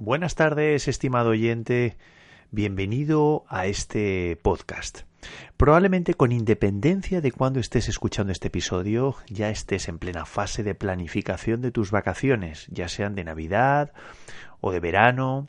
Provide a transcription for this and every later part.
Buenas tardes, estimado oyente. Bienvenido a este podcast. Probablemente con independencia de cuando estés escuchando este episodio, ya estés en plena fase de planificación de tus vacaciones, ya sean de Navidad o de verano.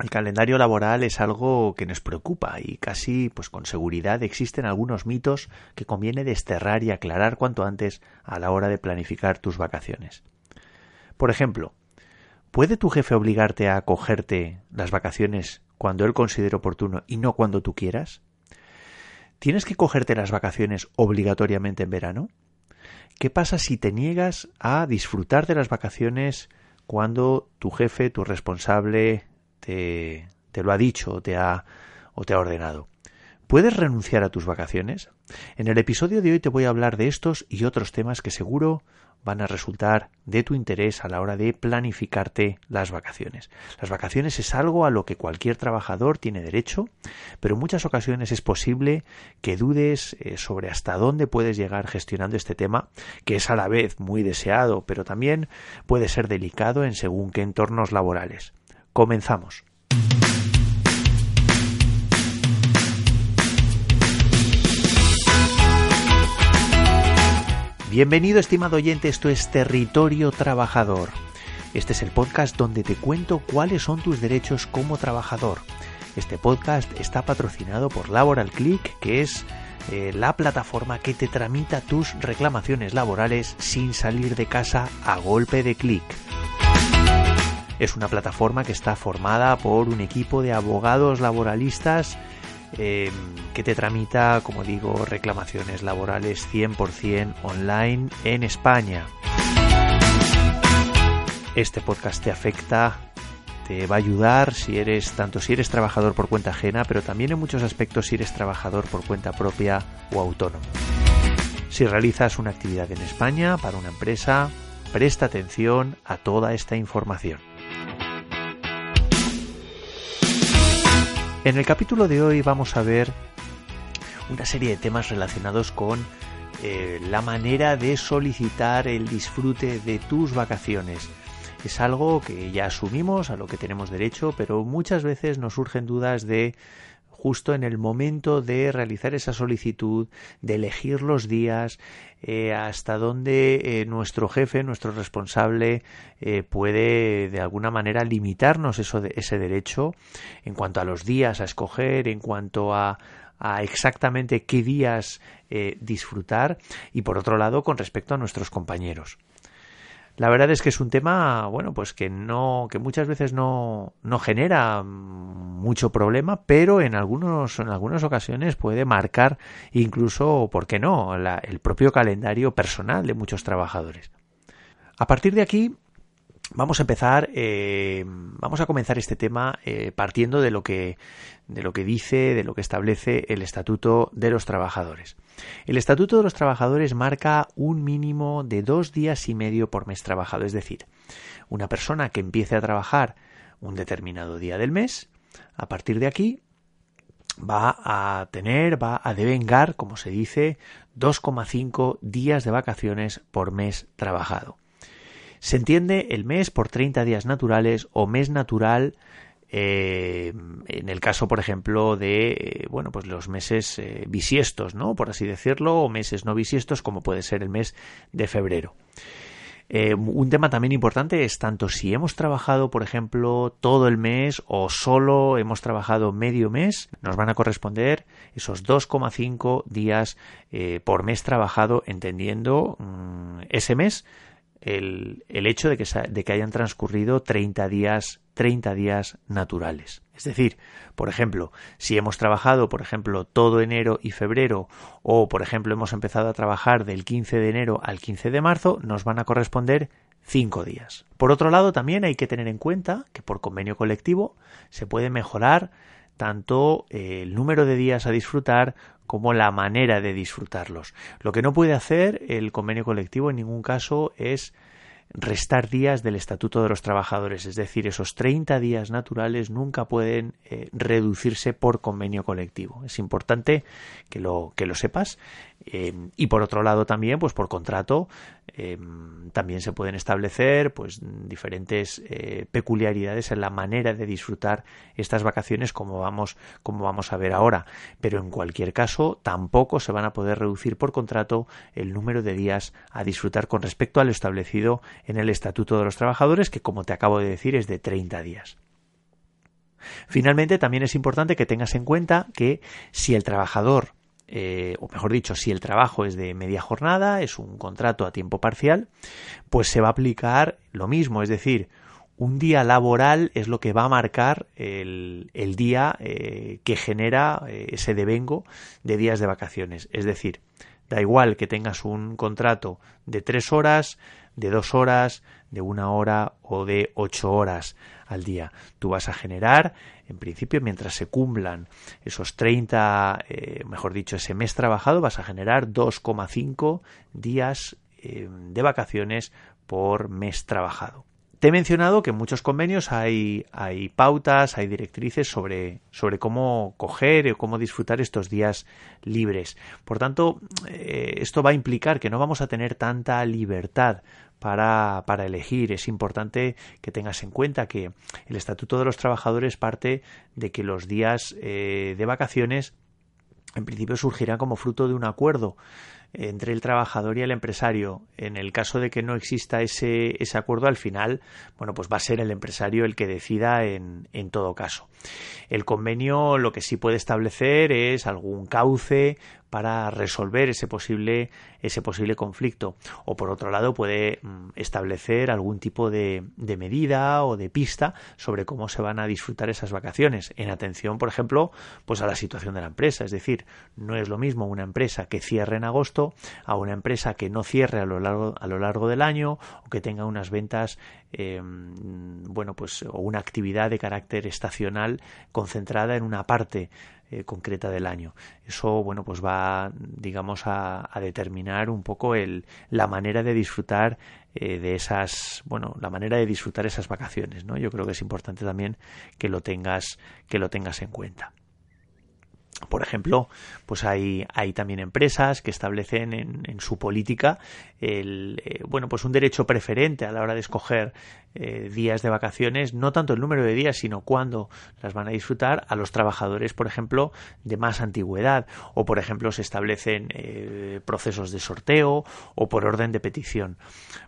El calendario laboral es algo que nos preocupa y casi pues con seguridad existen algunos mitos que conviene desterrar y aclarar cuanto antes a la hora de planificar tus vacaciones. Por ejemplo, ¿Puede tu jefe obligarte a cogerte las vacaciones cuando él considere oportuno y no cuando tú quieras? ¿Tienes que cogerte las vacaciones obligatoriamente en verano? ¿Qué pasa si te niegas a disfrutar de las vacaciones cuando tu jefe, tu responsable, te, te lo ha dicho te ha, o te ha ordenado? ¿Puedes renunciar a tus vacaciones? En el episodio de hoy te voy a hablar de estos y otros temas que seguro van a resultar de tu interés a la hora de planificarte las vacaciones. Las vacaciones es algo a lo que cualquier trabajador tiene derecho, pero en muchas ocasiones es posible que dudes eh, sobre hasta dónde puedes llegar gestionando este tema, que es a la vez muy deseado, pero también puede ser delicado en según qué entornos laborales. Comenzamos. Bienvenido, estimado oyente, esto es Territorio Trabajador. Este es el podcast donde te cuento cuáles son tus derechos como trabajador. Este podcast está patrocinado por Laboral Click, que es eh, la plataforma que te tramita tus reclamaciones laborales sin salir de casa a golpe de clic. Es una plataforma que está formada por un equipo de abogados laboralistas Em, que te tramita, como digo, reclamaciones laborales 100% online en España. Este podcast te afecta, te va a ayudar si eres tanto si eres trabajador por cuenta ajena, pero también en muchos aspectos si eres trabajador por cuenta propia o autónomo. Si realizas una actividad en España para una empresa, presta atención a toda esta información. En el capítulo de hoy vamos a ver una serie de temas relacionados con eh, la manera de solicitar el disfrute de tus vacaciones. Es algo que ya asumimos, a lo que tenemos derecho, pero muchas veces nos surgen dudas de justo en el momento de realizar esa solicitud, de elegir los días, eh, hasta dónde eh, nuestro jefe, nuestro responsable, puede de alguna manera limitarnos eso ese derecho en cuanto a los días a escoger, en cuanto a, a exactamente qué días disfrutar y por otro lado con respecto a nuestros compañeros. La verdad es que es un tema, bueno, pues que no, que muchas veces no, no genera mucho problema, pero en algunos, en algunas ocasiones puede marcar incluso, ¿por qué no?, el propio calendario personal de muchos trabajadores. A partir de aquí, Vamos a empezar, eh, vamos a comenzar este tema eh, partiendo de lo que de lo que dice, de lo que establece el Estatuto de los Trabajadores. El Estatuto de los Trabajadores marca un mínimo de dos días y medio por mes trabajado, es decir, una persona que empiece a trabajar un determinado día del mes, a partir de aquí va a tener, va a devengar, como se dice, 2,5 días de vacaciones por mes trabajado. Se entiende el mes por 30 días naturales o mes natural eh, en el caso, por ejemplo, de eh, bueno, pues los meses eh, bisiestos, ¿no? Por así decirlo, o meses no bisiestos, como puede ser el mes de febrero. un tema también importante es tanto si hemos trabajado, por ejemplo, todo el mes o solo hemos trabajado medio mes, nos van a corresponder esos 2,5 días por mes trabajado, entendiendo mm, ese mes el, hecho de que, hayan transcurrido 30 días, 30 días naturales. Es decir, por ejemplo, si hemos trabajado, por ejemplo, todo enero y febrero, o por ejemplo hemos empezado a trabajar del 15 de enero al 15 de marzo, nos van a corresponder cinco días. Por otro lado, también hay que tener en cuenta que por convenio colectivo se puede mejorar tanto eh, el número de días a disfrutar como la manera de disfrutarlos. Lo que no puede hacer el convenio colectivo en ningún caso es restar días del Estatuto de los Trabajadores, es decir, esos 30 días naturales nunca pueden eh, reducirse por convenio colectivo. Es importante que lo, que lo sepas eh, y por otro lado también, pues por contrato, eh, también se pueden establecer pues diferentes eh, peculiaridades en la manera de disfrutar estas vacaciones como vamos, como vamos a ver ahora. Pero en cualquier caso, tampoco se van a poder reducir por contrato el número de días a disfrutar con respecto a lo establecido en el Estatuto de los Trabajadores, que como te acabo de decir es de 30 días. Finalmente, también es importante que tengas en cuenta que si el trabajador eh, o mejor dicho, si el trabajo es de media jornada, es un contrato a tiempo parcial, pues se va a aplicar lo mismo, es decir, un día laboral es lo que va a marcar el, día eh, que genera eh, ese devengo de días de vacaciones. Es decir, da igual que tengas un contrato de tres horas, de dos horas, de una hora o de ocho horas al día. Tú vas a generar, en principio, mientras se cumplan esos 30, eh, mejor dicho, ese mes trabajado, vas a generar 2,5 días eh, de vacaciones por mes trabajado. Te he mencionado que en muchos convenios hay, hay pautas, hay directrices sobre, sobre cómo coger o cómo disfrutar estos días libres. Por tanto, eh, esto va a implicar que no vamos a tener tanta libertad para, para, elegir. Es importante que tengas en cuenta que el Estatuto de los Trabajadores parte de que los días eh, de vacaciones en principio surgirán como fruto de un acuerdo entre el trabajador y el empresario. En el caso de que no exista ese, ese acuerdo, al final, bueno, pues va a ser el empresario el que decida en, en todo caso. El convenio lo que sí puede establecer es algún cauce para resolver ese posible, ese posible conflicto. O por otro lado puede mm, establecer algún tipo de, de, medida o de pista sobre cómo se van a disfrutar esas vacaciones. En atención, por ejemplo, pues a la situación de la empresa. Es decir, no es lo mismo una empresa que cierre en agosto a una empresa que no cierre a lo largo, a lo largo del año o que tenga unas ventas eh, bueno pues o una actividad de carácter estacional concentrada en una parte eh, concreta del año. Eso, bueno, pues va, digamos, a, determinar un poco el, la manera de disfrutar eh, de esas, bueno, la manera de disfrutar esas vacaciones, ¿no? Yo creo que es importante también que lo tengas, que lo tengas en cuenta. Por ejemplo, pues hay, hay también empresas que establecen en, en su política el, eh, bueno, pues un derecho preferente a la hora de escoger eh, días de vacaciones, no tanto el número de días, sino cuándo las van a disfrutar a los trabajadores, por ejemplo, de más antigüedad, o por ejemplo se establecen eh, procesos de sorteo o por orden de petición.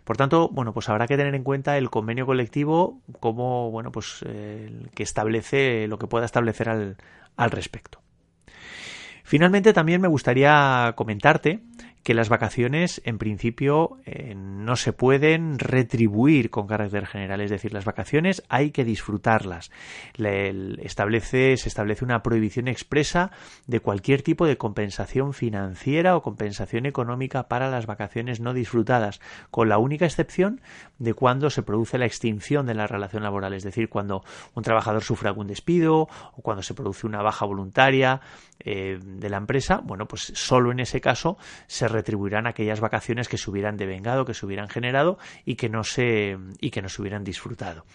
Por tanto, bueno, pues habrá que tener en cuenta el convenio colectivo como, bueno, pues que establece lo que pueda establecer al, al respecto. Finalmente, también me gustaría comentarte que las vacaciones en principio eh, no se pueden retribuir con carácter general, es decir, las vacaciones hay que disfrutarlas. establece, se establece una prohibición expresa de cualquier tipo de compensación financiera o compensación económica para las vacaciones no disfrutadas, con la única excepción de cuando se produce la extinción de la relación laboral, es decir, cuando un trabajador sufre algún despido o cuando se produce una baja voluntaria eh, de la empresa, bueno, pues solo en ese caso se retribuirán aquellas vacaciones que se hubieran devengado, que se hubieran generado y que no se y que no se hubieran disfrutado.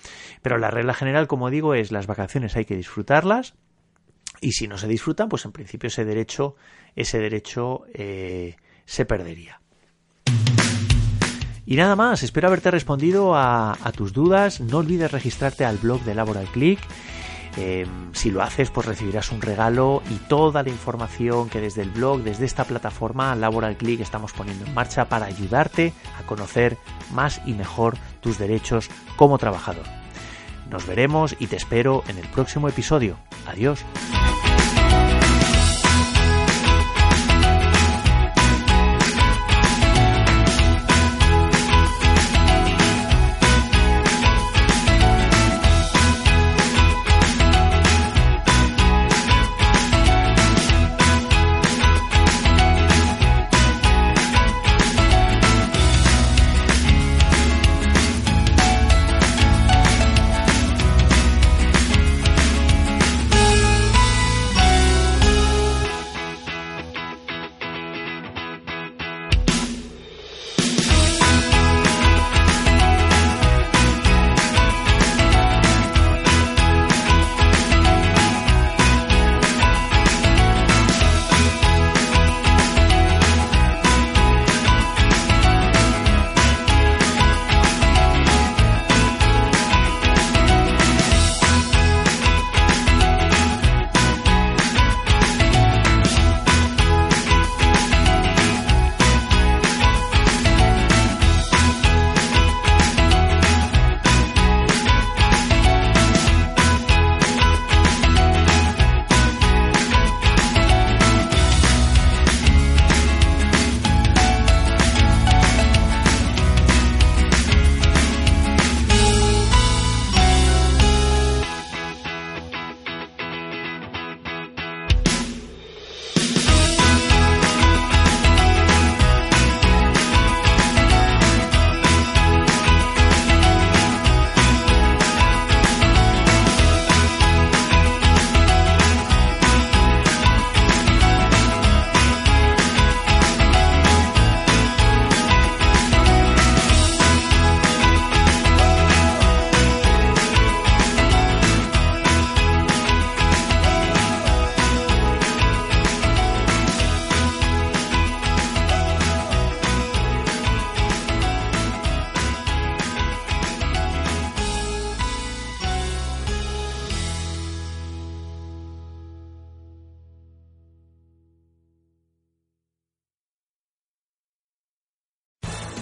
Pero la regla general, como digo, es las vacaciones hay que disfrutarlas y si no se disfrutan, pues en principio ese derecho ese derecho eh, se perdería. Y nada más, espero haberte respondido a, a, tus dudas. No olvides registrarte al blog de Laboral Click Em, si lo haces, pues recibirás un regalo y toda la información que desde el blog, desde esta plataforma Laboral Click estamos poniendo en marcha para ayudarte a conocer más y mejor tus derechos como trabajador. Nos veremos y te espero en el próximo episodio. Adiós.